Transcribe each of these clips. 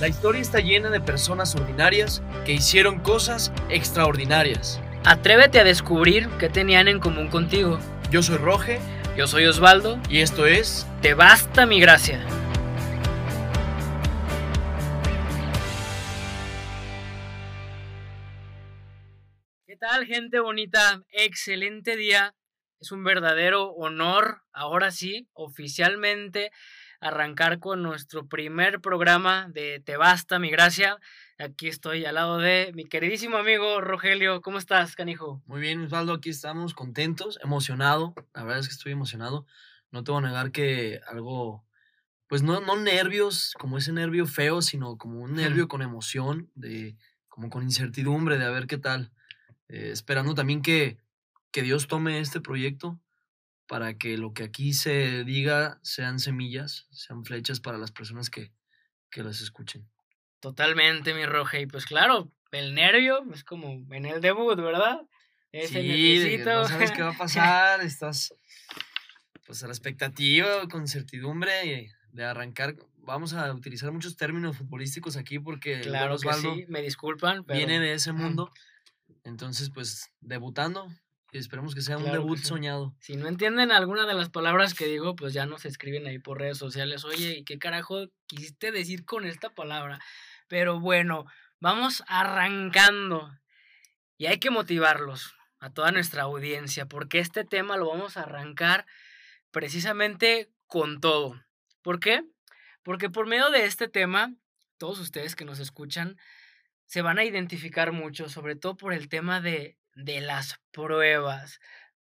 La historia está llena de personas ordinarias que hicieron cosas extraordinarias. Atrévete a descubrir qué tenían en común contigo. Yo soy Roge Yo soy Osvaldo. y esto es Te basta mi gracia. ¿Qué tal, gente bonita? Excelente día. Es un verdadero honor, ahora sí, oficialmente, arrancar con nuestro primer programa de Te basta mi gracia. Aquí estoy al lado de mi queridísimo amigo Rogelio. ¿Cómo estás, canijo? Muy bien, Osvaldo, aquí estamos contentos, emocionado. La verdad es que estoy emocionado. No te voy a negar que algo, pues no, no nervios, como ese nervio feo, sino como un nervio con emoción, de, como con incertidumbre de a ver qué tal. Eh, esperando también que, que Dios tome este proyecto para que lo que aquí se diga sean semillas, sean flechas para las personas que, que las escuchen. Totalmente, mi Roge. Y pues claro, el nervio es como en el debut, ¿verdad? Ese Sí, que no sabes qué va a pasar, estás pues a la expectativa, con certidumbre de arrancar. Vamos a utilizar muchos términos futbolísticos aquí porque Claro que Osvaldo sí, me disculpan, pero viene de ese mundo. Entonces, pues debutando esperemos que sea un Claro debut sí. soñado. si no entienden alguna de las palabras que digo, pues ya nos escriben ahí por redes sociales. Oye, ¿y qué carajo quisiste decir con esta palabra? Pero bueno, vamos arrancando. Y hay que motivarlos a toda nuestra audiencia, porque este tema lo vamos a arrancar precisamente con todo. ¿Por qué? Porque por medio de este tema, todos ustedes que nos escuchan se van a identificar mucho, sobre todo por el tema de, de las pruebas,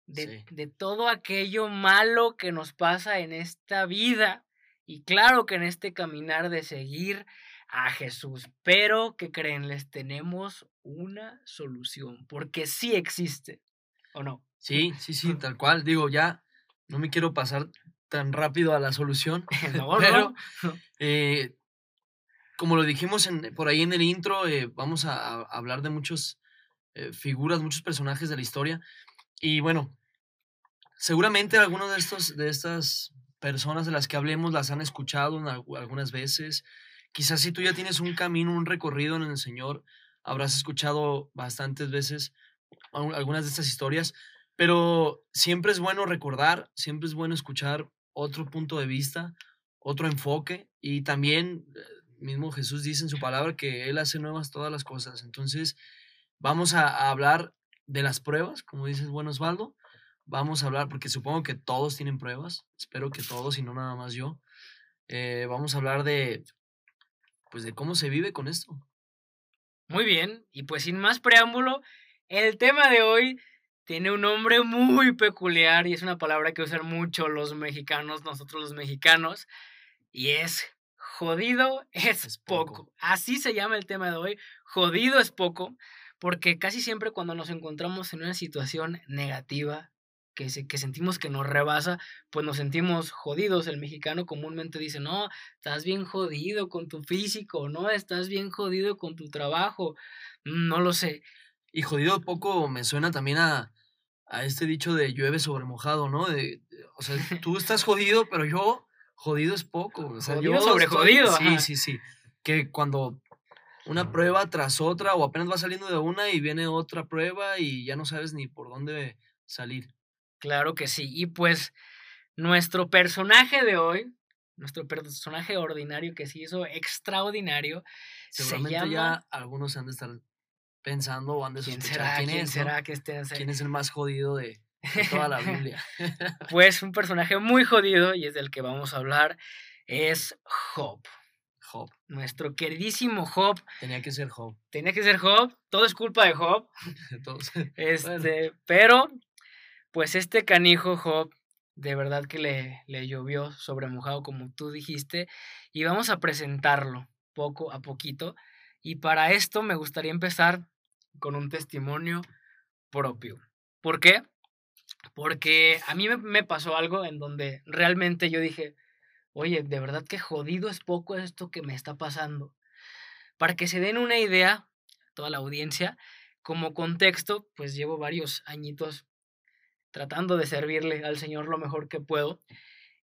de, Sí. de todo aquello malo que nos pasa en esta vida y claro que en este caminar de seguir a Jesús. Pero, ¿qué creen? Les tenemos una solución, porque sí existe, ¿o no? Sí, sí, sí, tal cual. Digo, ya no me quiero pasar tan rápido a la solución. No, Pero, no. Eh, como lo dijimos en- por ahí en el intro, eh, vamos a, a hablar de muchas figuras, muchos personajes de la historia. Y bueno, seguramente algunos de de estas personas de las que hablemos las han escuchado algunas veces. Quizás si tú ya tienes un camino, un recorrido en el Señor, habrás escuchado bastantes veces al- algunas de estas historias. Pero siempre es bueno recordar, siempre es bueno escuchar otro punto de vista, otro enfoque y también eh, mismo Jesús dice en su palabra que Él hace nuevas todas las cosas. Entonces vamos a, a hablar de las pruebas, como dices, bueno Osvaldo. Vamos a hablar, porque supongo que todos tienen pruebas, espero que todos y no nada más yo. Eh, vamos a hablar de, pues de cómo se vive con esto. Muy bien, y pues sin más preámbulo, el tema de hoy tiene un nombre muy peculiar y es una palabra que usan mucho los mexicanos, nosotros los mexicanos, y es jodido es, Es poco. poco. Así se llama el tema de hoy, jodido es poco, porque casi siempre cuando nos encontramos en una situación negativa, que, se- que sentimos que nos rebasa, pues nos sentimos jodidos. El mexicano comúnmente dice, no, estás bien jodido con tu físico, no, estás bien jodido con tu trabajo, "Mm, no lo sé. Y jodido poco me suena también a, a este dicho de llueve sobre mojado, ¿no? De, de- o sea, tú estás jodido, pero yo jodido es poco. O sea, Jodido yo sobre estoy- jodido, Sí, ajá. sí, sí. Que cuando una prueba tras otra o apenas vas saliendo de una y viene otra prueba y ya no sabes ni por dónde salir. Claro que sí. Y pues nuestro personaje de hoy, nuestro personaje ordinario que se hizo extraordinario, Seguramente se llama... ya algunos han de estar pensando o han de ¿Quién será? quién, ¿Quién es, ¿no? será que esté ¿Quién es el más jodido de, de toda la Biblia? Pues un personaje muy jodido y es del que vamos a hablar, es Job. Job. Nuestro queridísimo Job. Tenía que ser Job. Tenía que ser Job, todo es culpa de Job. Todos. Este, pero, pues este canijo Job, de verdad que le, le llovió sobre mojado, como tú dijiste, y vamos a presentarlo poco a poquito. Y para esto me gustaría empezar con un testimonio propio. ¿Por qué? Porque a mí me pasó algo en donde realmente yo dije, oye, de verdad que jodido es poco esto que me está pasando. Para que se den una idea, toda la audiencia, como contexto, pues llevo varios añitos tratando de servirle al Señor lo mejor que puedo.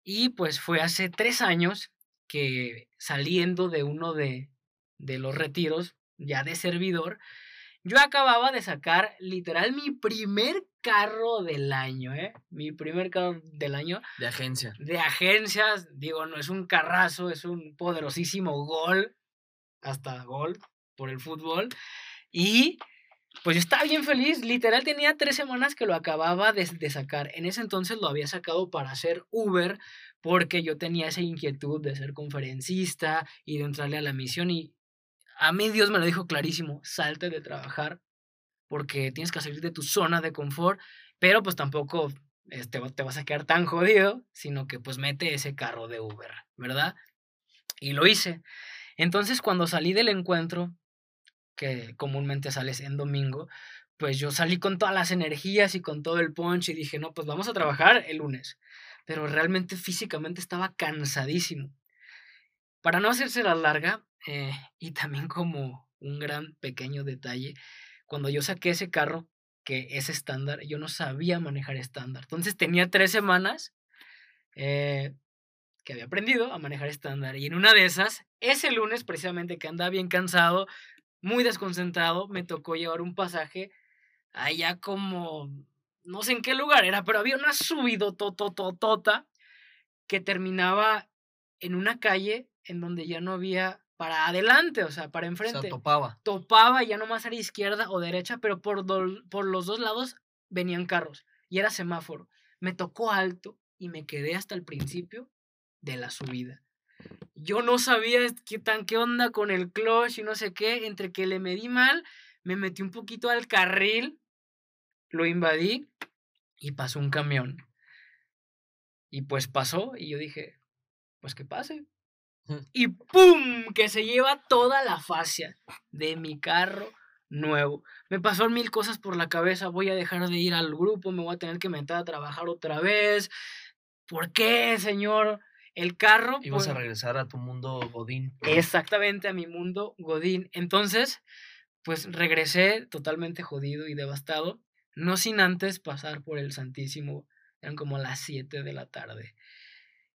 Y pues fue hace tres años que saliendo de uno de, de los retiros, ya de servidor, yo acababa de sacar literal mi primer carro del año, ¿eh? Mi primer carro del año. De agencia. De agencias, digo, no es un carrazo, es un poderosísimo gol, hasta gol por el fútbol. Y pues yo estaba bien feliz, literal tenía tres semanas que lo acababa de, de, sacar. En ese entonces lo había sacado para hacer Uber porque yo tenía esa inquietud de ser conferencista y de entrarle a la misión y a mí Dios me lo dijo clarísimo, salte de trabajar porque tienes que salir de tu zona de confort, pero pues tampoco te vas a quedar tan jodido, sino que pues mete ese carro de Uber, ¿verdad? Y lo hice. Entonces cuando salí del encuentro, que comúnmente sales en domingo, pues yo salí con todas las energías y con todo el punch y dije, no, pues vamos a trabajar el lunes. Pero realmente físicamente estaba cansadísimo. Para no hacerse la larga, eh, y también como un gran pequeño detalle, cuando yo saqué ese carro, que es estándar, yo no sabía manejar estándar. Entonces tenía tres semanas eh, que había aprendido a manejar estándar. Y en una de esas, ese lunes precisamente que andaba bien cansado, muy desconcentrado, me tocó llevar un pasaje allá como, no sé en qué lugar era, pero había una subido totototota que terminaba en una calle en donde ya no había para adelante, o sea, para enfrente. O sea, topaba. Topaba ya nomás a la izquierda o derecha, pero por, por los dos lados venían carros y era semáforo. Me tocó alto y me quedé hasta el principio de la subida. Yo no sabía qué tan qué onda con el clutch y no sé qué, entre que le medí mal, me metí un poquito al carril, lo invadí y pasó un camión. Y pues pasó y yo dije, pues que pase, y ¡pum! Que se lleva toda la fascia de mi carro nuevo. Me pasaron mil cosas por la cabeza. Voy a dejar de ir al grupo, me voy a tener que meter a trabajar otra vez. ¿Por qué, señor? El carro. Ibas a pues regresar a tu mundo Godín. Exactamente, a mi mundo Godín. Entonces, pues regresé totalmente jodido y devastado. No sin antes pasar por el Santísimo. Eran como las 7 de la tarde.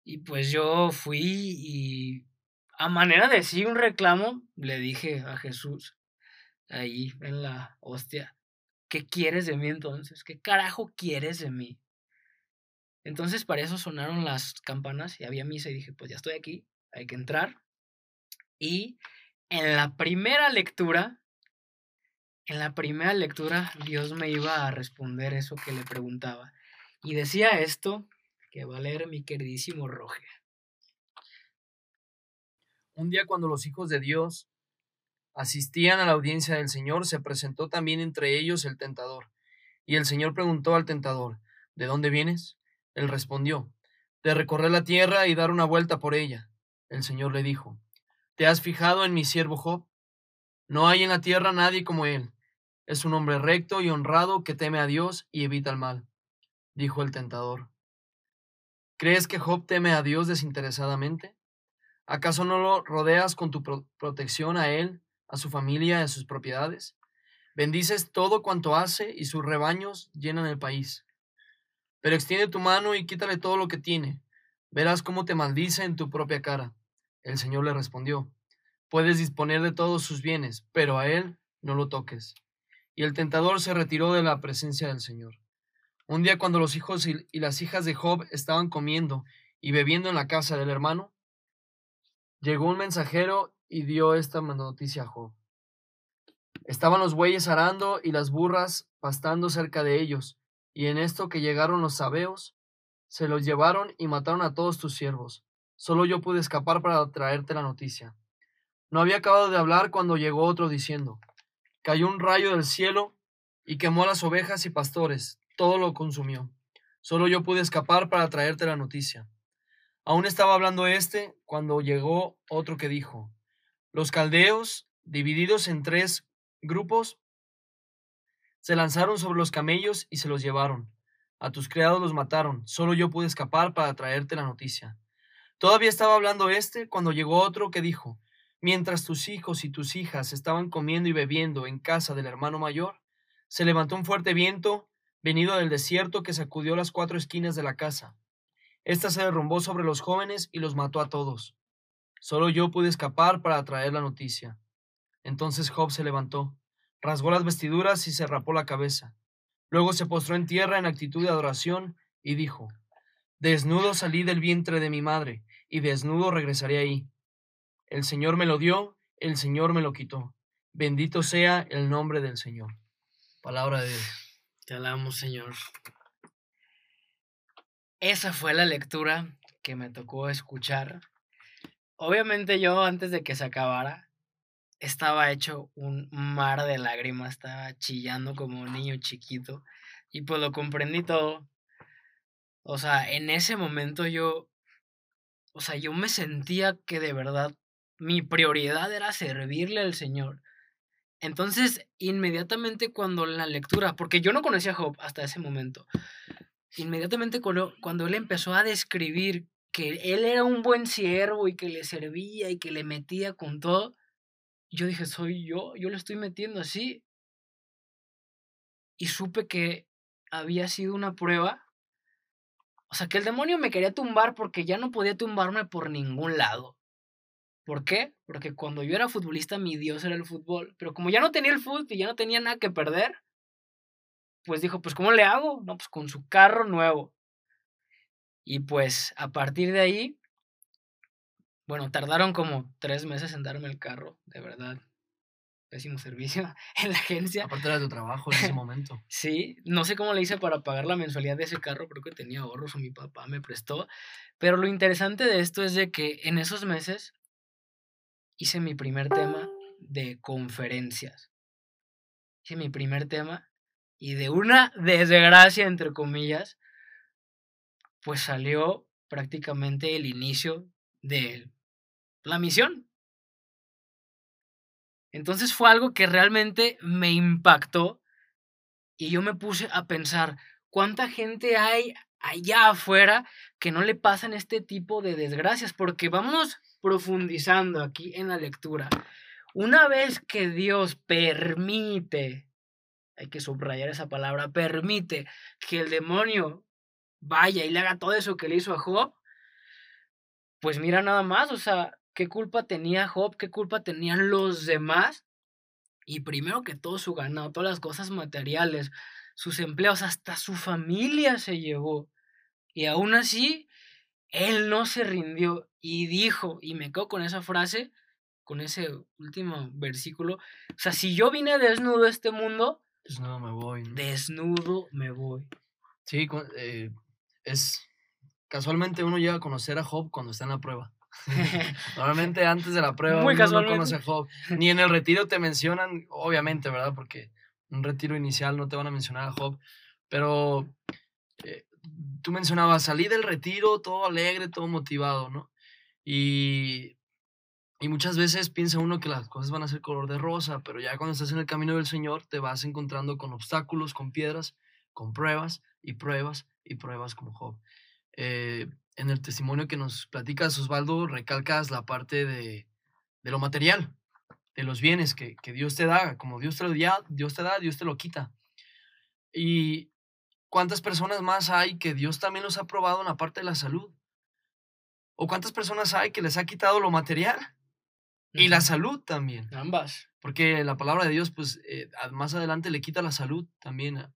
Y pues yo fui y a manera de sí un reclamo, le dije a Jesús ahí en la hostia, ¿qué quieres de mí entonces? ¿Qué carajo quieres de mí? Entonces para eso sonaron las campanas y había misa y dije, pues ya estoy aquí, hay que entrar. Y en la primera lectura, en la primera lectura Dios me iba a responder eso que le preguntaba. Y decía esto que va a leer mi queridísimo Roger. Un día cuando los hijos de Dios asistían a la audiencia del Señor, se presentó también entre ellos el tentador. Y el Señor preguntó al tentador, ¿De dónde vienes? Él respondió, de recorrer la tierra y dar una vuelta por ella. El Señor le dijo, ¿te has fijado en mi siervo Job? No hay en la tierra nadie como él. Es un hombre recto y honrado que teme a Dios y evita el mal. Dijo el tentador, ¿Crees que Job teme a Dios desinteresadamente? ¿Acaso no lo rodeas con tu protección a él, a su familia y a sus propiedades? Bendices todo cuanto hace y sus rebaños llenan el país. Pero extiende tu mano y quítale todo lo que tiene. Verás cómo te maldice en tu propia cara. El Señor le respondió, Puedes disponer de todos sus bienes, pero a él no lo toques. Y el tentador se retiró de la presencia del Señor. Un día cuando los hijos y las hijas de Job estaban comiendo y bebiendo en la casa del hermano, llegó un mensajero y dio esta noticia a Job. Estaban los bueyes arando y las burras pastando cerca de ellos, y en esto que llegaron los sabeos, se los llevaron y mataron a todos tus siervos. Solo yo pude escapar para traerte la noticia. No había acabado de hablar cuando llegó otro diciendo, cayó un rayo del cielo y quemó las ovejas y pastores, todo lo consumió. Solo yo pude escapar para traerte la noticia. Aún estaba hablando este cuando llegó otro que dijo, los caldeos, divididos en tres grupos, se lanzaron sobre los camellos y se los llevaron. A tus criados los mataron. Solo yo pude escapar para traerte la noticia. Todavía estaba hablando este cuando llegó otro que dijo, mientras tus hijos y tus hijas estaban comiendo y bebiendo en casa del hermano mayor, se levantó un fuerte viento venido del desierto que sacudió las cuatro esquinas de la casa. Esta se derrumbó sobre los jóvenes y los mató a todos. Solo yo pude escapar para traer la noticia. Entonces Job se levantó, rasgó las vestiduras y se rapó la cabeza. Luego se postró en tierra en actitud de adoración y dijo, Desnudo salí del vientre de mi madre, y desnudo regresaré ahí. El Señor me lo dio, el Señor me lo quitó. Bendito sea el nombre del Señor. Palabra de Dios. Te alabamos, Señor. Esa fue la lectura que me tocó escuchar. Obviamente yo antes de que se acabara estaba hecho un mar de lágrimas, estaba chillando como un niño chiquito y pues lo comprendí todo. O sea, en ese momento yo, o sea, yo me sentía que de verdad mi prioridad era servirle al Señor. Entonces, inmediatamente cuando la lectura, porque yo no conocía a Job hasta ese momento, inmediatamente cuando, cuando él empezó a describir que él era un buen siervo y que le servía y que le metía con todo, yo dije, soy yo, yo le estoy metiendo así. Y supe que había sido una prueba. O sea, que el demonio me quería tumbar porque ya no podía tumbarme por ningún lado. ¿Por qué? Porque cuando yo era futbolista mi Dios era el fútbol. Pero como ya no tenía el fútbol y ya no tenía nada que perder, pues dijo, pues ¿cómo le hago? No, pues con su carro nuevo. Y pues a partir de ahí bueno, tardaron como tres meses en darme el carro, de verdad. Pésimo servicio en la agencia. Aparte era tu trabajo en ese momento. sí, no sé cómo le hice para pagar la mensualidad de ese carro, creo que tenía ahorros o mi papá me prestó. Pero lo interesante de esto es de que en esos meses hice mi primer tema de conferencias. Hice mi primer tema y de una desgracia, entre comillas, pues salió prácticamente el inicio del la misión. Entonces fue algo que realmente me impactó y yo me puse a pensar, ¿cuánta gente hay allá afuera que no le pasan este tipo de desgracias? Porque vamos profundizando aquí en la lectura. Una vez que Dios permite, hay que subrayar esa palabra, permite que el demonio vaya y le haga todo eso que le hizo a Job, pues mira nada más, o sea, ¿Qué culpa tenía Job? ¿Qué culpa tenían los demás? Y primero que todo su ganado, todas las cosas materiales, sus empleos, hasta su familia se llevó. Y aún así, él no se rindió y dijo, y me quedo con esa frase, con ese último versículo, o sea, si yo vine desnudo a este mundo, desnudo me voy. Desnudo me voy. Sí, eh, es casualmente uno llega a conocer a Job cuando está en la prueba. Normalmente antes de la prueba Muy uno no conoce a Job. Ni en el retiro te mencionan, obviamente, ¿verdad? Porque un retiro inicial no te van a mencionar a Job. Pero eh, tú mencionabas, salí del retiro todo alegre, todo motivado, ¿no? Y, y muchas veces piensa uno que las cosas van a ser color de rosa, pero ya cuando estás en el camino del Señor te vas encontrando con obstáculos, con piedras, con pruebas y pruebas y pruebas como Job. Eh, en el testimonio que nos platicas, Osvaldo, recalcas la parte de, lo material, de los bienes que, Dios te da, como Dios te, lo da, Dios te da, Dios te lo quita. Y cuántas personas más hay que Dios también los ha probado en la parte de la salud. O cuántas personas hay que les ha quitado lo material y la salud también. Ambas. Porque la palabra de Dios, pues eh, más adelante le quita la salud también a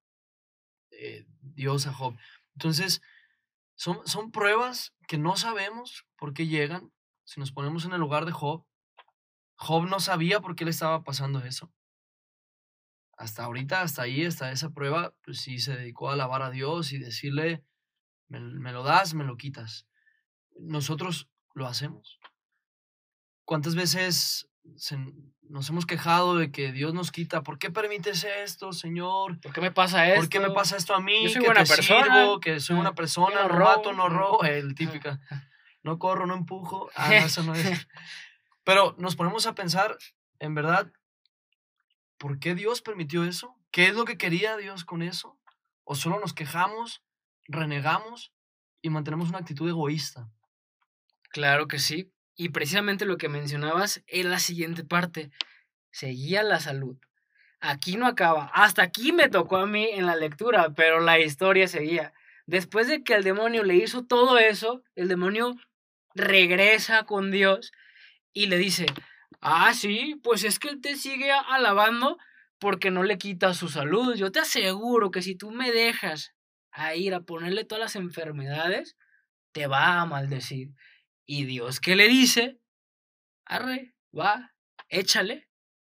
eh, Dios a Job. Entonces, son, son pruebas que no sabemos por qué llegan. Si nos ponemos en el lugar de Job, Job no sabía por qué le estaba pasando eso. Hasta ahorita, hasta ahí, hasta esa prueba, pues sí se dedicó a alabar a Dios y decirle, me, me lo das, me lo quitas. Nosotros lo hacemos. ¿Cuántas veces nos hemos quejado de que Dios nos quita. ¿Por qué permites esto, Señor? ¿Por qué me pasa esto? ¿Por qué me pasa esto a mí? Yo soy que buena persona. que soy una persona, no, mato, no robo. El típico. No corro, no empujo. Ah, no, eso no es. Pero nos ponemos a pensar, en verdad, ¿por qué Dios permitió eso? ¿Qué es lo que quería Dios con eso? ¿O solo nos quejamos, renegamos y mantenemos una actitud egoísta? Claro que sí. Y precisamente lo que mencionabas es la siguiente parte. Seguía la salud. Aquí no acaba. Hasta aquí me tocó a mí en la lectura, pero la historia seguía. Después de que el demonio le hizo todo eso, el demonio regresa con Dios y le dice, Ah, sí, pues es que él te sigue alabando porque no le quita su salud. Yo te aseguro que si tú me dejas a ir a ponerle todas las enfermedades, te va a maldecir. Y Dios, ¿qué le dice? Arre, va, échale,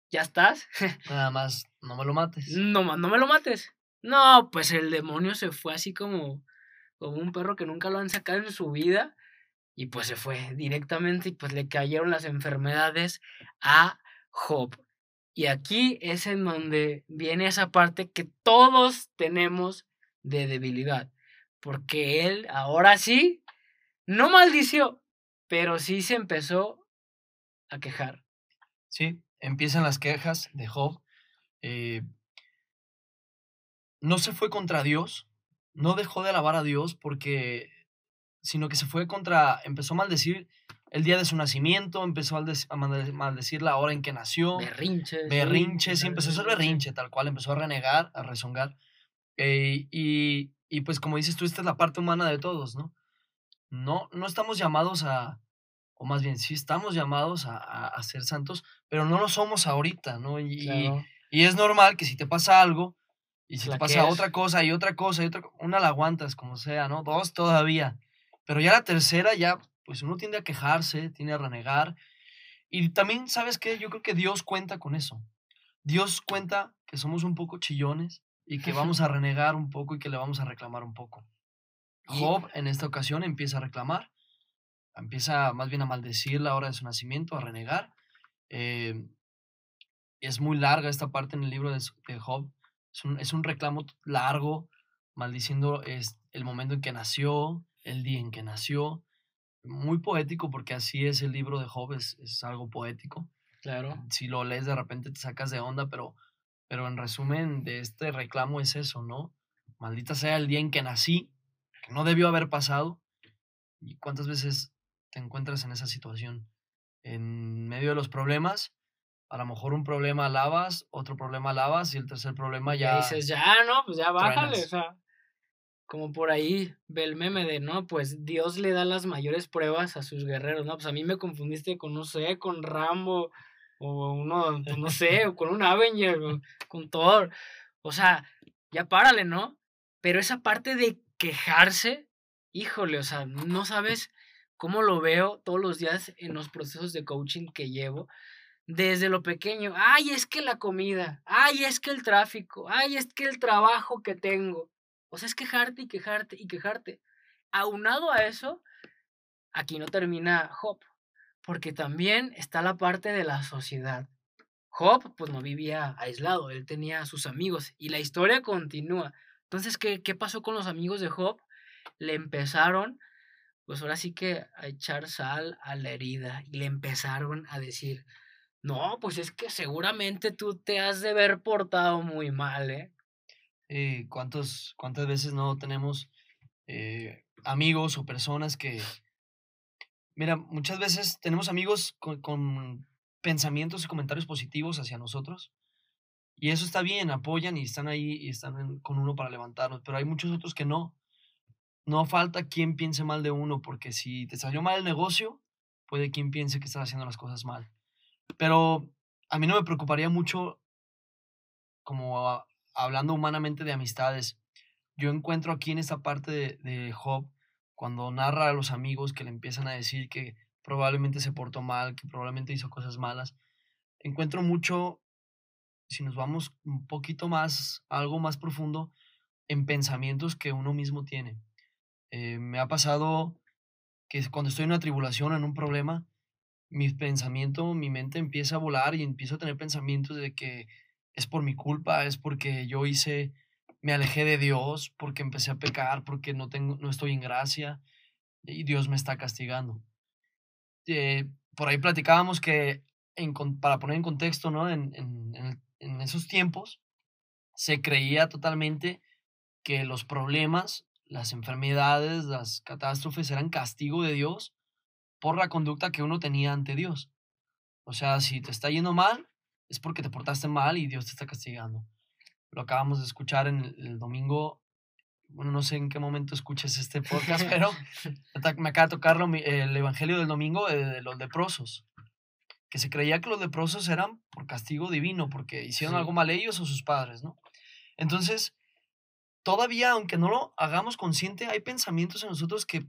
ya estás. Nada más, no me lo mates. No, no me lo mates. No, pues el demonio se fue así como, como un perro que nunca lo han sacado en su vida. Y pues se fue directamente y pues le cayeron las enfermedades a Job. Y aquí es en donde viene esa parte que todos tenemos de debilidad. Porque él ahora sí, no maldició, pero sí se empezó a quejar. Sí, empiezan las quejas de Job. Eh, no se fue contra Dios, no dejó de alabar a Dios porque, sino que se fue contra, empezó a maldecir el día de su nacimiento, empezó a maldecir la hora en que nació. Berrinches. Berrinches, sí, empezó a ser berrinche, tal cual, empezó a renegar, a rezongar. Eh, y, y, pues como dices tú, esta es la parte humana de todos, ¿no? No, no estamos llamados a, o más bien sí estamos llamados a, a, ser santos, pero no lo somos ahorita, ¿no? Y, y, es normal que si te pasa algo, y si te pasa otra cosa y otra cosa y otra una la aguantas como sea, ¿no? Dos todavía. Pero ya la tercera ya pues uno tiende a quejarse, tiende a renegar. Y también, ¿sabes qué? Yo creo que Dios cuenta con eso. Dios cuenta que somos un poco chillones y que vamos a renegar un poco y que le vamos a reclamar un poco. Job en esta ocasión empieza a reclamar, empieza más bien a maldecir la hora de su nacimiento, a renegar. Eh, es muy larga esta parte en el libro de, Job. Es un, es un, reclamo largo, maldiciendo es el momento en que nació, el día en que nació, muy poético porque así es el libro de Job, es, algo poético. Claro. Si lo lees de repente te sacas de onda, pero, pero en resumen de este reclamo es eso, ¿no? Maldita sea el día en que nací, que no debió haber pasado. ¿Y cuántas veces te encuentras en esa situación? En medio de los problemas, a lo mejor un problema alabas, otro problema alabas y el tercer problema ya... Y dices, ya, no, pues ya bájale, o sea como por ahí ve el meme de, no, pues Dios le da las mayores pruebas a sus guerreros, ¿no? Pues a mí me confundiste con, no sé, con Rambo, o uno, pues no sé, o con un Avenger, con Thor. O sea, ya párale, ¿no? Pero esa parte de quejarse, híjole, o sea, no sabes cómo lo veo todos los días en los procesos de coaching que llevo. Desde lo pequeño, ay, es que la comida, ay, es que el tráfico, ay, es que el trabajo que tengo. O sea, es quejarte y quejarte y quejarte. Aunado a eso, aquí no termina Job, porque también está la parte de la sociedad. Job, pues no vivía aislado, él tenía a sus amigos y la historia continúa. Entonces, ¿qué, qué pasó con los amigos de Job? Le empezaron, pues ahora sí que a echar sal a la herida y le empezaron a decir, no, pues es que seguramente tú te has de haber portado muy mal, ¿eh? Eh, ¿cuántos, ¿cuántas veces no tenemos eh, amigos o personas que, mira, muchas veces tenemos amigos con, pensamientos y comentarios positivos hacia nosotros. Y eso está bien, apoyan y están ahí y están con uno para levantarnos, pero hay muchos otros que no. No falta quien piense mal de uno, porque si te salió mal el negocio, puede quien piense que estás haciendo las cosas mal. Pero a mí no me preocuparía mucho como hablando humanamente de amistades, yo encuentro aquí en esta parte de, Job, cuando narra a los amigos que le empiezan a decir que probablemente se portó mal, que probablemente hizo cosas malas, encuentro mucho, si nos vamos un poquito más, algo más profundo, en pensamientos que uno mismo tiene. Eh, me ha pasado que cuando estoy en una tribulación, en un problema, mi pensamiento, mi mente empieza a volar y empiezo a tener pensamientos de que es por mi culpa, es porque yo hice, me alejé de Dios, porque empecé a pecar, porque no, tengo, no estoy en gracia y Dios me está castigando. Eh, por ahí platicábamos que, para poner en contexto, ¿no? Esos tiempos se creía totalmente que los problemas, las enfermedades, las catástrofes eran castigo de Dios por la conducta que uno tenía ante Dios. O sea, si te está yendo mal, es porque te portaste mal y Dios te está castigando. Lo acabamos de escuchar en el, domingo. Bueno, no sé en qué momento escuches este podcast, pero me acaba de tocar el Evangelio del domingo de, los leprosos. Que se creía que los leprosos eran por castigo divino, porque hicieron Sí. algo mal ellos o sus padres, ¿no? Entonces, todavía, aunque no lo hagamos consciente, hay pensamientos en nosotros que,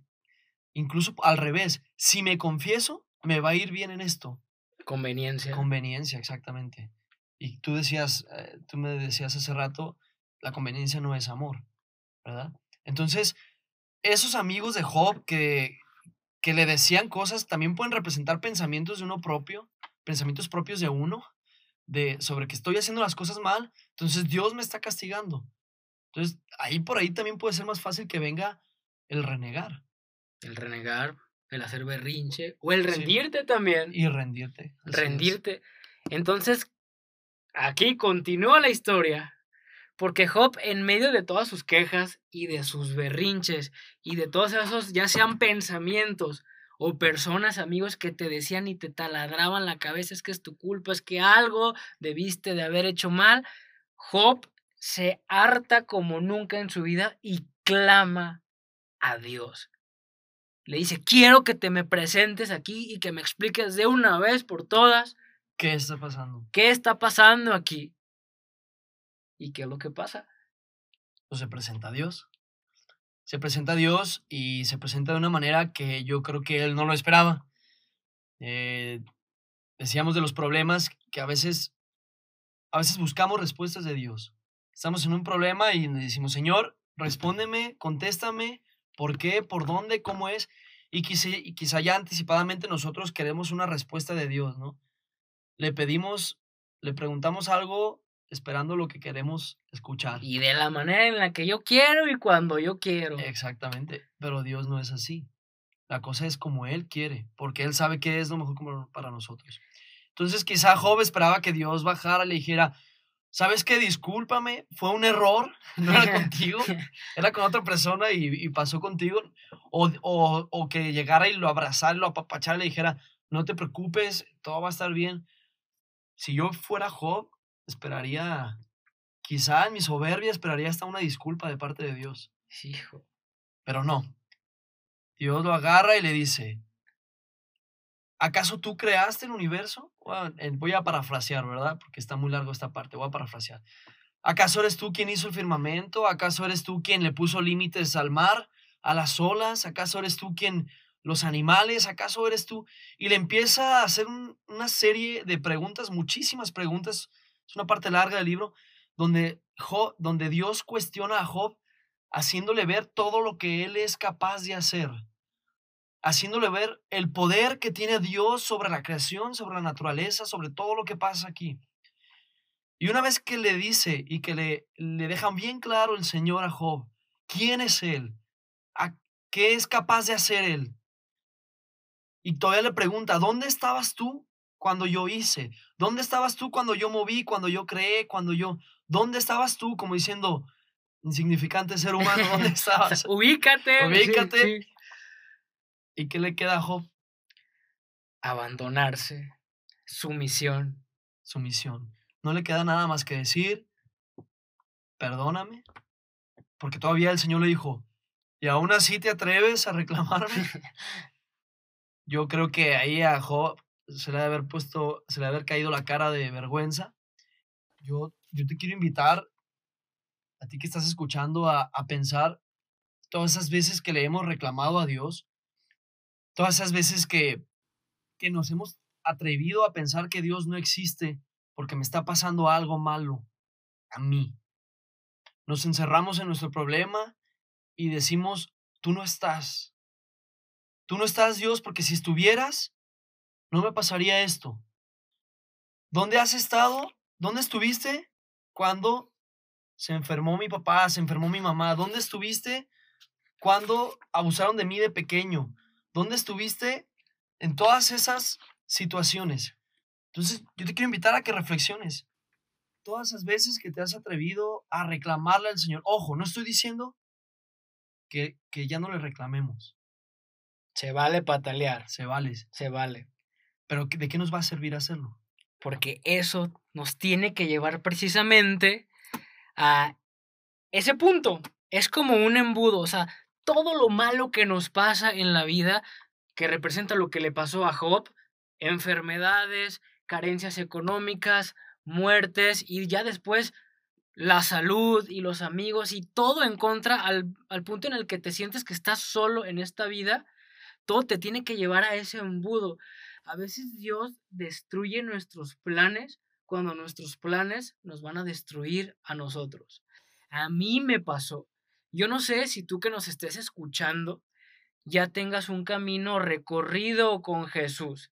incluso al revés, si me confieso, me va a ir bien en esto. Conveniencia. Conveniencia, exactamente. Y tú decías, eh, tú me decías hace rato, la conveniencia no es amor, ¿verdad? Entonces, esos amigos de Job que, que le decían cosas también pueden representar pensamientos de uno propio, pensamientos propios de uno, de sobre que estoy haciendo las cosas mal, entonces Dios me está castigando. Entonces, ahí por ahí también puede ser más fácil que venga el renegar el renegar, el hacer berrinche o el Sí. rendirte también. y rendirte. es. rendirte. Entonces, aquí continúa la historia. Porque Job, en medio de todas sus quejas y de sus berrinches y de todos esos, ya sean pensamientos o personas, amigos, que te decían y te taladraban la cabeza, es que es tu culpa, es que algo debiste de haber hecho mal, Job se harta como nunca en su vida y clama a Dios. Le dice, quiero que te me presentes aquí y que me expliques de una vez por todas ¿Qué está pasando? qué está pasando aquí. ¿Y qué es lo que pasa? pues se presenta a Dios. Se presenta a Dios y se presenta de una manera que yo creo que él no lo esperaba. Eh, decíamos de los problemas que a veces, a veces buscamos respuestas de Dios. Estamos en un problema y le decimos, Señor, respóndeme, contéstame, ¿por qué? ¿Por dónde? ¿Cómo es? Y quizá, y quizá ya anticipadamente nosotros queremos una respuesta de Dios, ¿no? Le pedimos, le preguntamos algo esperando lo que queremos escuchar. Y de la manera en la que yo quiero y cuando yo quiero. Exactamente, pero Dios no es así. La cosa es como Él quiere, porque Él sabe qué es lo mejor para nosotros. Entonces quizá Job esperaba que Dios bajara y le dijera, ¿sabes qué? Discúlpame, fue un error, no era contigo, era con otra persona y, y pasó contigo. O, o, o que llegara y lo abrazara lo apapachara y le dijera, no te preocupes, todo va a estar bien. Si yo fuera Job, esperaría, quizá en mi soberbia, esperaría hasta una disculpa de parte de Dios. Hijo. Pero no. Dios lo agarra y le dice, ¿acaso tú creaste el universo? Voy a parafrasear, ¿verdad? Porque está muy largo esta parte, voy a parafrasear. ¿Acaso eres tú quien hizo el firmamento? ¿Acaso eres tú quien le puso límites al mar, a las olas? ¿Acaso eres tú quien los animales? ¿Acaso eres tú? Y le empieza a hacer un- una serie de preguntas, muchísimas preguntas. Es una parte larga del libro donde, donde Dios cuestiona a Job haciéndole ver todo lo que él es capaz de hacer, haciéndole ver el poder que tiene Dios sobre la creación, sobre la naturaleza, sobre todo lo que pasa aquí. Y una vez que le dice y que le, le dejan bien claro el Señor a Job, quién es Él, a qué es capaz de hacer Él, y todavía le pregunta, ¿dónde estabas tú cuando yo hice? ¿Dónde estabas tú cuando yo moví, cuando yo creé, cuando yo... ¿Dónde estabas tú? Como diciendo, insignificante ser humano, ¿dónde estabas? Ubícate. sí, Ubícate. sí. ¿Y qué le queda a Job? Abandonarse. Sumisión. Su misión. No le queda nada más que decir, perdóname, porque todavía el Señor le dijo, ¿y aún así te atreves a reclamarme? Yo creo que ahí a Job se le ha de haber puesto, se le ha de haber caído la cara de vergüenza. Yo, yo te quiero invitar, a ti que estás escuchando, a, a pensar todas esas veces que le hemos reclamado a Dios, todas esas veces que, que nos hemos atrevido a pensar que Dios no existe porque me está pasando algo malo a mí. Nos encerramos en nuestro problema y decimos, tú no estás. Tú no estás, Dios, porque si estuvieras, no me pasaría esto. ¿Dónde has estado? ¿Dónde estuviste cuando se enfermó mi papá, se enfermó mi mamá? ¿Dónde estuviste cuando abusaron de mí de pequeño? ¿Dónde estuviste en todas esas situaciones? Entonces, yo te quiero invitar a que reflexiones. Todas esas veces que te has atrevido a reclamarle al Señor. Ojo, no estoy diciendo que, que ya no le reclamemos. Se vale patalear. Se vale. Se vale. Pero ¿de qué nos va a servir hacerlo? Porque eso nos tiene que llevar precisamente a ese punto. Es como un embudo. O sea, todo lo malo que nos pasa en la vida, que representa lo que le pasó a Job, enfermedades, carencias económicas, muertes y ya después la salud y los amigos y todo en contra al, al, punto en el que te sientes que estás solo en esta vida, todo te tiene que llevar a ese embudo. A veces Dios destruye nuestros planes cuando nuestros planes nos van a destruir a nosotros. A mí me pasó. Yo no sé si tú que nos estés escuchando ya tengas un camino recorrido con Jesús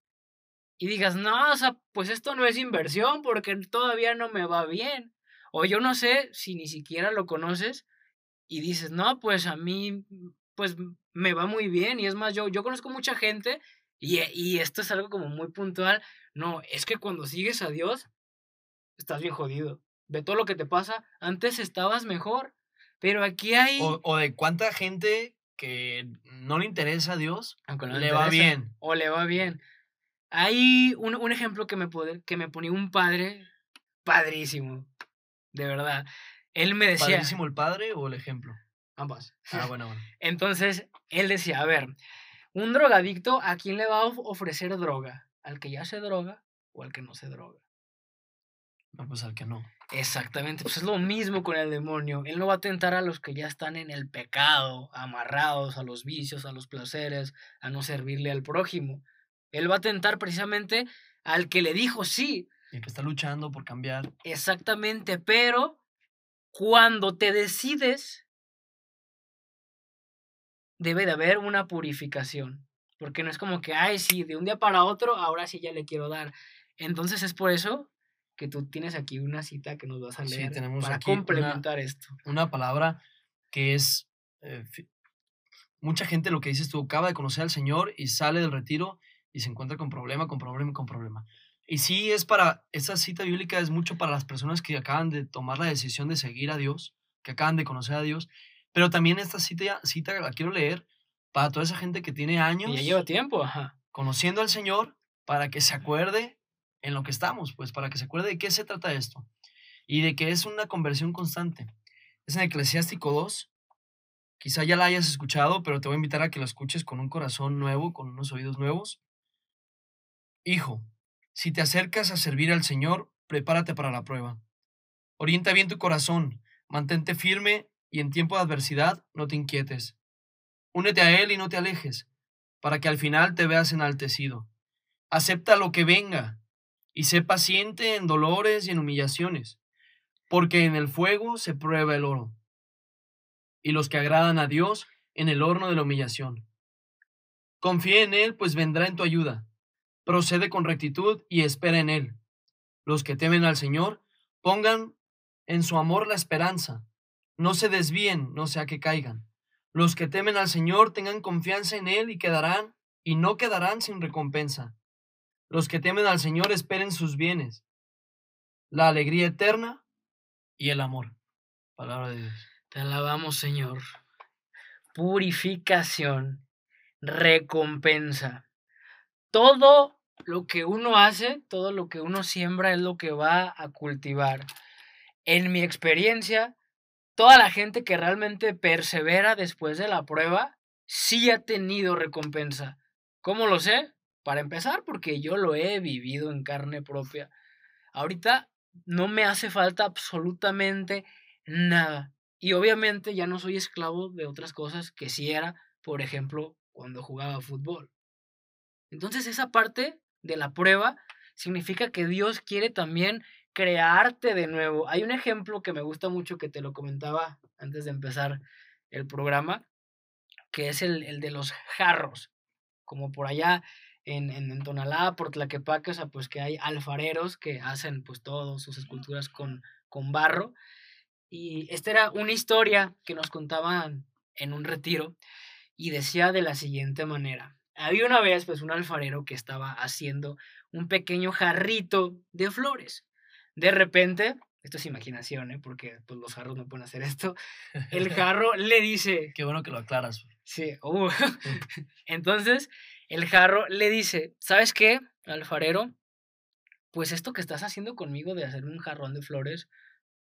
y digas, no, o sea, pues esto no es inversión porque todavía no me va bien. O yo no sé si ni siquiera lo conoces y dices, no, pues a mí, pues me va muy bien. Y es más, yo, yo conozco mucha gente y, y esto es algo como muy puntual. No, es que cuando sigues a Dios, estás bien jodido. De todo lo que te pasa, antes estabas mejor. Pero aquí hay... O, o de cuánta gente que no le interesa a Dios, le, va bien. O le va bien. Hay un, un ejemplo que me, que me ponía un padre padrísimo, de verdad. Él me decía... ¿Padrísimo el padre o el ejemplo? Ambas. Ah, bueno, bueno. Entonces, él decía, a ver, un drogadicto, ¿a quién le va a ofrecer droga? ¿Al que ya se droga o al que no se droga? No, pues al que no. Exactamente, pues es lo mismo con el demonio. Él no va a tentar a los que ya están en el pecado, amarrados a los vicios, a los placeres, a no servirle al prójimo. Él va a tentar precisamente al que le dijo sí. Y que está luchando por cambiar. Exactamente, pero cuando te decides, debe de haber una purificación. Porque no es como que, ay, sí, de un día para otro, ahora sí ya le quiero dar. Entonces es por eso que tú tienes aquí una cita que nos vas a leer tenemos para complementar esto. Una palabra que es... Eh, mucha gente lo que dices tú, acaba de conocer al Señor y sale del retiro y se encuentra con problema, con problema, con problema. Y sí, es para, esa cita bíblica es mucho para las personas que acaban de tomar la decisión de seguir a Dios, que acaban de conocer a Dios, pero también esta cita, cita la quiero leer para toda esa gente que tiene años. Y ya lleva tiempo, ajá. Conociendo al Señor, para que se acuerde en lo que estamos, pues para que se acuerde de qué se trata esto y de que es una conversión constante. Es en Eclesiástico 2. Quizá ya la hayas escuchado, pero te voy a invitar a que lo escuches con un corazón nuevo, con unos oídos nuevos. Hijo, si te acercas a servir al Señor, prepárate para la prueba. Orienta bien tu corazón, mantente firme y en tiempo de adversidad no te inquietes. Únete a Él y no te alejes, para que al final te veas enaltecido. Acepta lo que venga y sé paciente en dolores y en humillaciones, porque en el fuego se prueba el oro, y los que agradan a Dios en el horno de la humillación. Confía en Él, pues vendrá en tu ayuda procede con rectitud y espera en Él. Los que temen al Señor, pongan en su amor la esperanza. No se desvíen, no sea que caigan. Los que temen al Señor tengan confianza en Él y quedarán, y no quedarán sin recompensa. Los que temen al Señor esperen sus bienes, la alegría eterna y el amor. Palabra de Dios. Te alabamos, Señor. Purificación, recompensa. Todo lo que uno hace, todo lo que uno siembra es lo que va a cultivar. En mi experiencia, toda la gente que realmente persevera después de la prueba, sí ha tenido recompensa. ¿Cómo lo sé? Para empezar, porque yo lo he vivido en carne propia. Ahorita no me hace falta absolutamente nada. Y obviamente ya no soy esclavo de otras cosas que sí era, por ejemplo, cuando jugaba fútbol. Entonces esa parte de la prueba significa que Dios quiere también crearte de nuevo. Hay un ejemplo que me gusta mucho que te lo comentaba antes de empezar el programa, que es el, el de los jarros, como por allá en, en, en Tonalá, por Tlaquepaque, o sea, pues que hay alfareros que hacen pues todas sus esculturas con, con barro. Y esta era una historia que nos contaban en un retiro y decía de la siguiente manera. Había una vez pues un alfarero que estaba haciendo un pequeño jarrito de flores. De repente, esto es imaginación, ¿eh? porque pues, los jarros no pueden hacer esto, el jarro le dice... Qué bueno que lo aclaras. Sí, uh. entonces el jarro le dice, ¿sabes qué, alfarero? Pues esto que estás haciendo conmigo de hacer un jarrón de flores,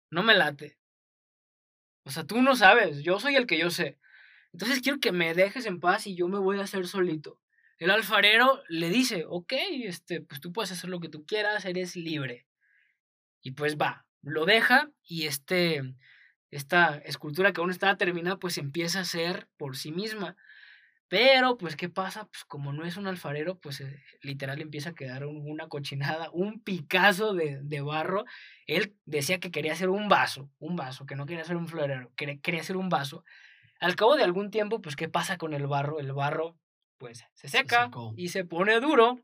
no me late. O sea, tú no sabes, yo soy el que yo sé. Entonces quiero que me dejes en paz y yo me voy a hacer solito. el alfarero le dice, ok, este, pues tú puedes hacer lo que tú quieras, eres libre. Y pues va, lo deja y este, esta escultura que aún estaba terminada, pues empieza a ser por sí misma. Pero, pues, ¿qué pasa? Pues como no es un alfarero, pues eh, literal empieza a quedar una cochinada, un Picasso de, de, barro. Él decía que quería hacer un vaso, un vaso, que no quería hacer un florero, quería, quería hacer un vaso. Al cabo de algún tiempo, pues, ¿qué pasa con el barro? El barro, pues, se seca y se pone duro.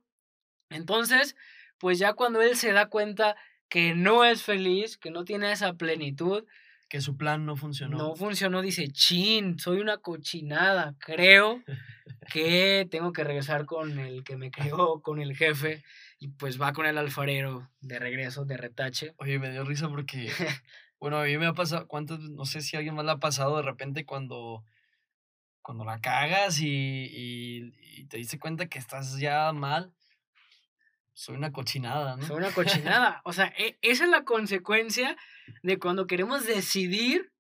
Entonces, pues ya cuando él se da cuenta que no es feliz, que no tiene esa plenitud, que su plan no funcionó. No funcionó, dice, chin, soy una cochinada, creo que tengo que regresar con el que me creó, con el jefe, y pues va con el alfarero de regreso, de retache. Oye, me dio risa porque, bueno, a mí me ha pasado, ¿cuántas, no sé si a alguien más le ha pasado de repente cuando, cuando la cagas y, y, y te dice cuenta que estás ya mal? Soy una cochinada, ¿no? Soy una cochinada. O sea, e, esa es la consecuencia de cuando queremos decidir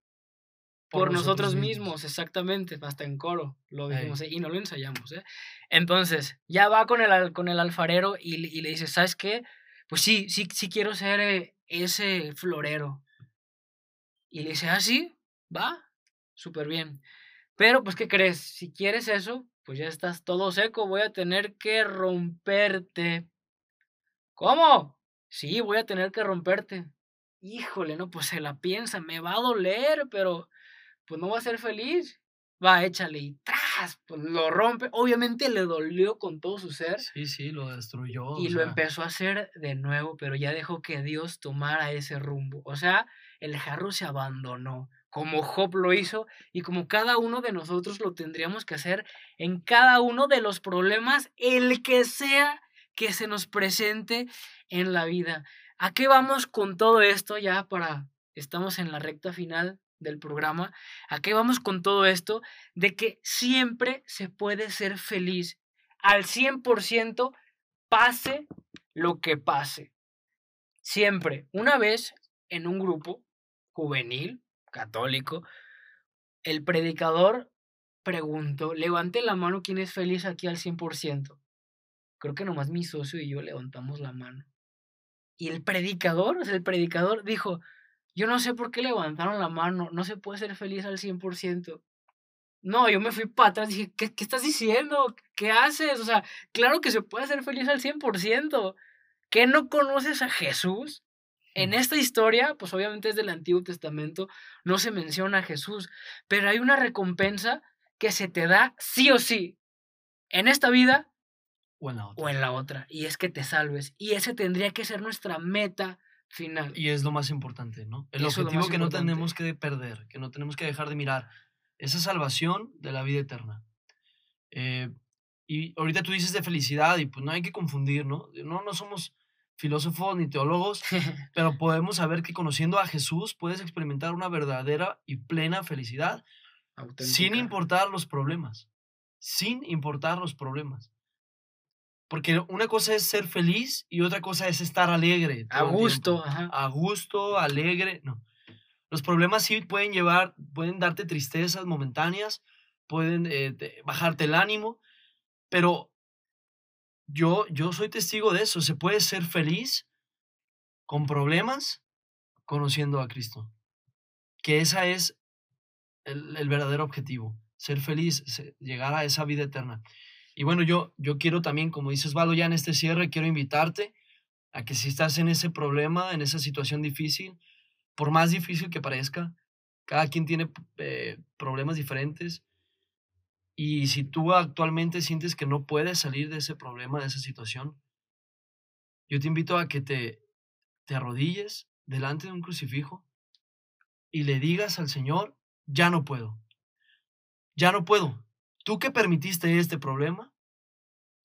por, nosotros, mismos. exactamente, hasta en coro lo dijimos y no lo ensayamos, ¿eh? Entonces, ya va con el, con el alfarero y, le dice, ¿sabes qué? Pues sí, sí, sí quiero ser eh, ese florero. Y le dice, ah, sí, va, súper bien. Pero, pues, ¿qué crees? Si quieres eso, pues ya estás todo seco, voy a tener que romperte ¿Cómo? Sí, voy a tener que romperte. Híjole, no, pues se la piensa, me va a doler, pero pues no va a ser feliz. Va, échale y tras, pues lo rompe. Obviamente le dolió con todo su ser. Sí, sí, lo destruyó. Y lo empezó a hacer de nuevo, pero ya dejó que Dios tomara ese rumbo. O sea, el jarro se abandonó, como Job lo hizo y como cada uno de nosotros lo tendríamos que hacer en cada uno de los problemas, el que sea que se nos presente en la vida. ¿A qué vamos con todo esto ya para, estamos en la recta final del programa, ¿a qué vamos con todo esto? De que siempre se puede ser feliz al 100%, pase lo que pase. Siempre. Una vez en un grupo juvenil, católico, el predicador preguntó, levante la mano quién es feliz aquí al 100% creo que nomás mi socio y yo levantamos la mano. Y el predicador, o sea, el predicador dijo, yo no sé por qué levantaron la mano, no se puede ser feliz al 100%. No, yo me fui para atrás y dije, ¿qué, ¿qué estás diciendo? ¿Qué haces? O sea, claro que se puede ser feliz al 100%. ¿Qué no conoces a Jesús? En esta historia, pues obviamente es del Antiguo Testamento, no se menciona a Jesús, pero hay una recompensa que se te da sí o sí. En esta vida o en la otra. O en la otra. Y es que te salves. Y ese tendría que ser nuestra meta final. Y es lo más importante, ¿no? El objetivo que no tenemos que perder, que no tenemos que dejar de mirar. Esa salvación de la vida eterna. Eh, y ahorita tú dices de felicidad y pues no hay que confundir, ¿no? No, no somos filósofos ni teólogos, pero podemos saber que conociendo a Jesús puedes experimentar una verdadera y plena felicidad sin importar los problemas, sin importar los problemas. Porque una cosa es ser feliz y otra cosa es estar alegre. A gusto, ajá. A gusto, alegre. No. Los problemas sí pueden llevar, pueden darte tristezas momentáneas, pueden eh, bajarte el ánimo, pero yo, yo soy testigo de eso. Se puede ser feliz con problemas conociendo a Cristo. Que esa es el, el verdadero objetivo. Ser feliz, llegar a esa vida eterna. Y bueno, yo, yo quiero también, como dices, Valo, ya en este cierre, quiero invitarte a que si estás en ese problema, en esa situación difícil, por más difícil que parezca, cada quien tiene eh, problemas diferentes. Y si tú actualmente sientes que no puedes salir de ese problema, de esa situación, yo te invito a que te, te arrodilles delante de un crucifijo y le digas al Señor, ya no puedo, ya no puedo, Tú que permitiste este problema,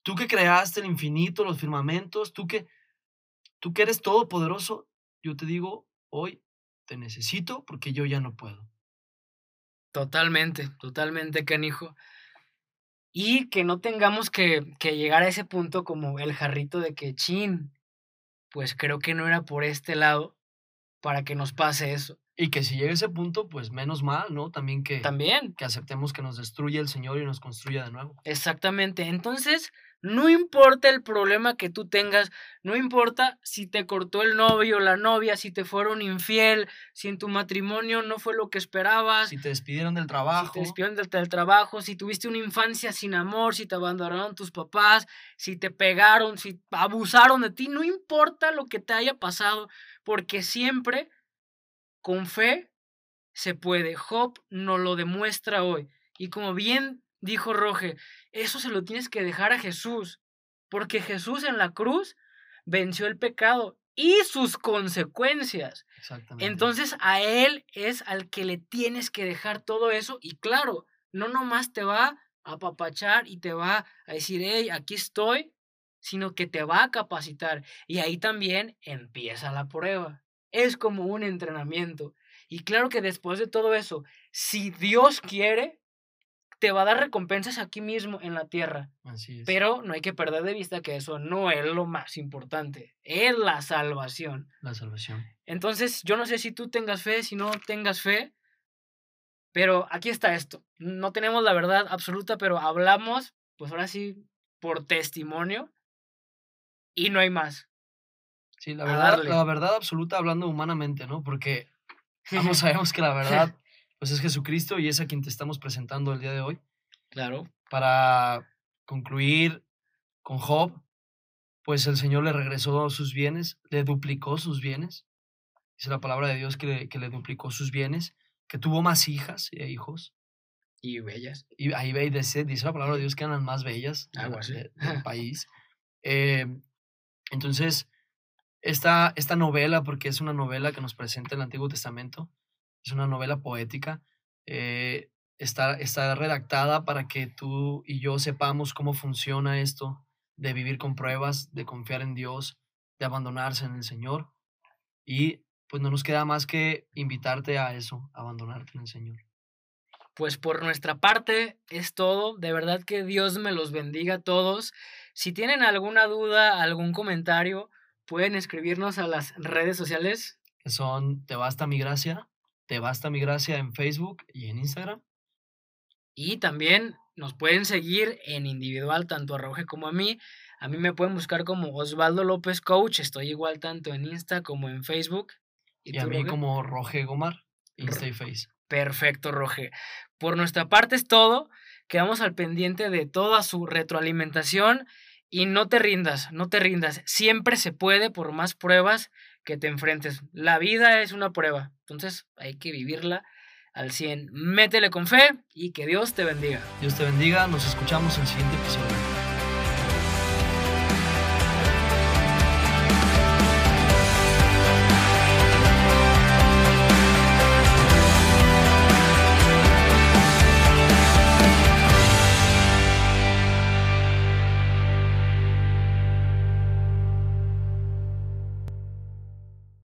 tú que creaste el infinito, los firmamentos, tú que, tú que eres todopoderoso, yo te digo, hoy te necesito porque yo ya no puedo. Totalmente, totalmente, canijo. Y que no tengamos que, que llegar a ese punto como el jarrito de que, chin, pues creo que no era por este lado para que nos pase eso. Y que si llega ese punto, pues menos mal, ¿no? También que, También. que aceptemos que nos destruya el Señor y nos construya de nuevo. Exactamente. Entonces, no importa el problema que tú tengas, no importa si te cortó el novio o la novia, si te fueron infiel, si en tu matrimonio no fue lo que esperabas, Si te despidieron del si trabajo, te despidieron del, del trabajo, si tuviste una infancia sin amor, si te abandonaron tus papás, si te pegaron, si abusaron de ti, no importa lo que te haya pasado, porque siempre con fe se puede. Job nos lo demuestra hoy. Y como bien dijo Roge, eso se lo tienes que dejar a Jesús, porque Jesús en la cruz venció el pecado y sus consecuencias. exactamente. Entonces a Él es al que le tienes que dejar todo eso y claro, no nomás te va a apapachar y te va a decir, hey, aquí estoy, sino que te va a capacitar. Y ahí también empieza la prueba. Es como un entrenamiento. Y claro que después de todo eso, si Dios quiere, te va a dar recompensas aquí mismo en la tierra. Así es. Pero no hay que perder de vista que eso no es lo más importante, es la salvación. la salvación. Entonces, yo no sé si tú tengas fe, si no tengas fe, pero aquí está esto. No tenemos la verdad absoluta, pero hablamos, pues ahora sí, por testimonio y no hay más. Sí, la verdad, darle. la verdad absoluta hablando humanamente, ¿no? Porque ambos sabemos que la verdad, pues es Jesucristo y es a quien te estamos presentando el día de hoy. Claro, Para concluir con Job, pues el Señor le regresó sus bienes, le duplicó sus bienes. Dice la palabra de Dios que le, que le duplicó sus bienes, que tuvo más hijas e hijos. y bellas. Y ahí ve, dice, dice la palabra de Dios que eran las más bellas de- así. de- del país. Eh, entonces, esta, esta novela, porque es una novela que nos presenta el Antiguo Testamento, es una novela poética, eh, está, está redactada para que tú y yo sepamos cómo funciona esto de vivir con pruebas, de confiar en Dios, de abandonarse en el Señor. Y pues no nos queda más que invitarte a eso, abandonarte en el Señor. Pues por nuestra parte es todo. De verdad que Dios me los bendiga a todos. Si tienen alguna duda, algún comentario, pueden escribirnos a las redes sociales. que son Te Basta Mi Gracia, Te Basta Mi Gracia en Facebook y en Instagram. Y también nos pueden seguir en individual, tanto a Roge como a mí. A mí me pueden buscar como Osvaldo López Coach. Estoy igual tanto en Insta como en Facebook. Y, a tú, mí Roge? como Roge Gomar, Insta y Face. Perfecto, Roge. Por nuestra parte es todo. Quedamos al pendiente de toda su retroalimentación y no te rindas, no te rindas. Siempre se puede por más pruebas que te enfrentes. La vida es una prueba, entonces hay que vivirla al 100. Métele con fe y que Dios te bendiga. Dios te bendiga, nos escuchamos en el siguiente episodio.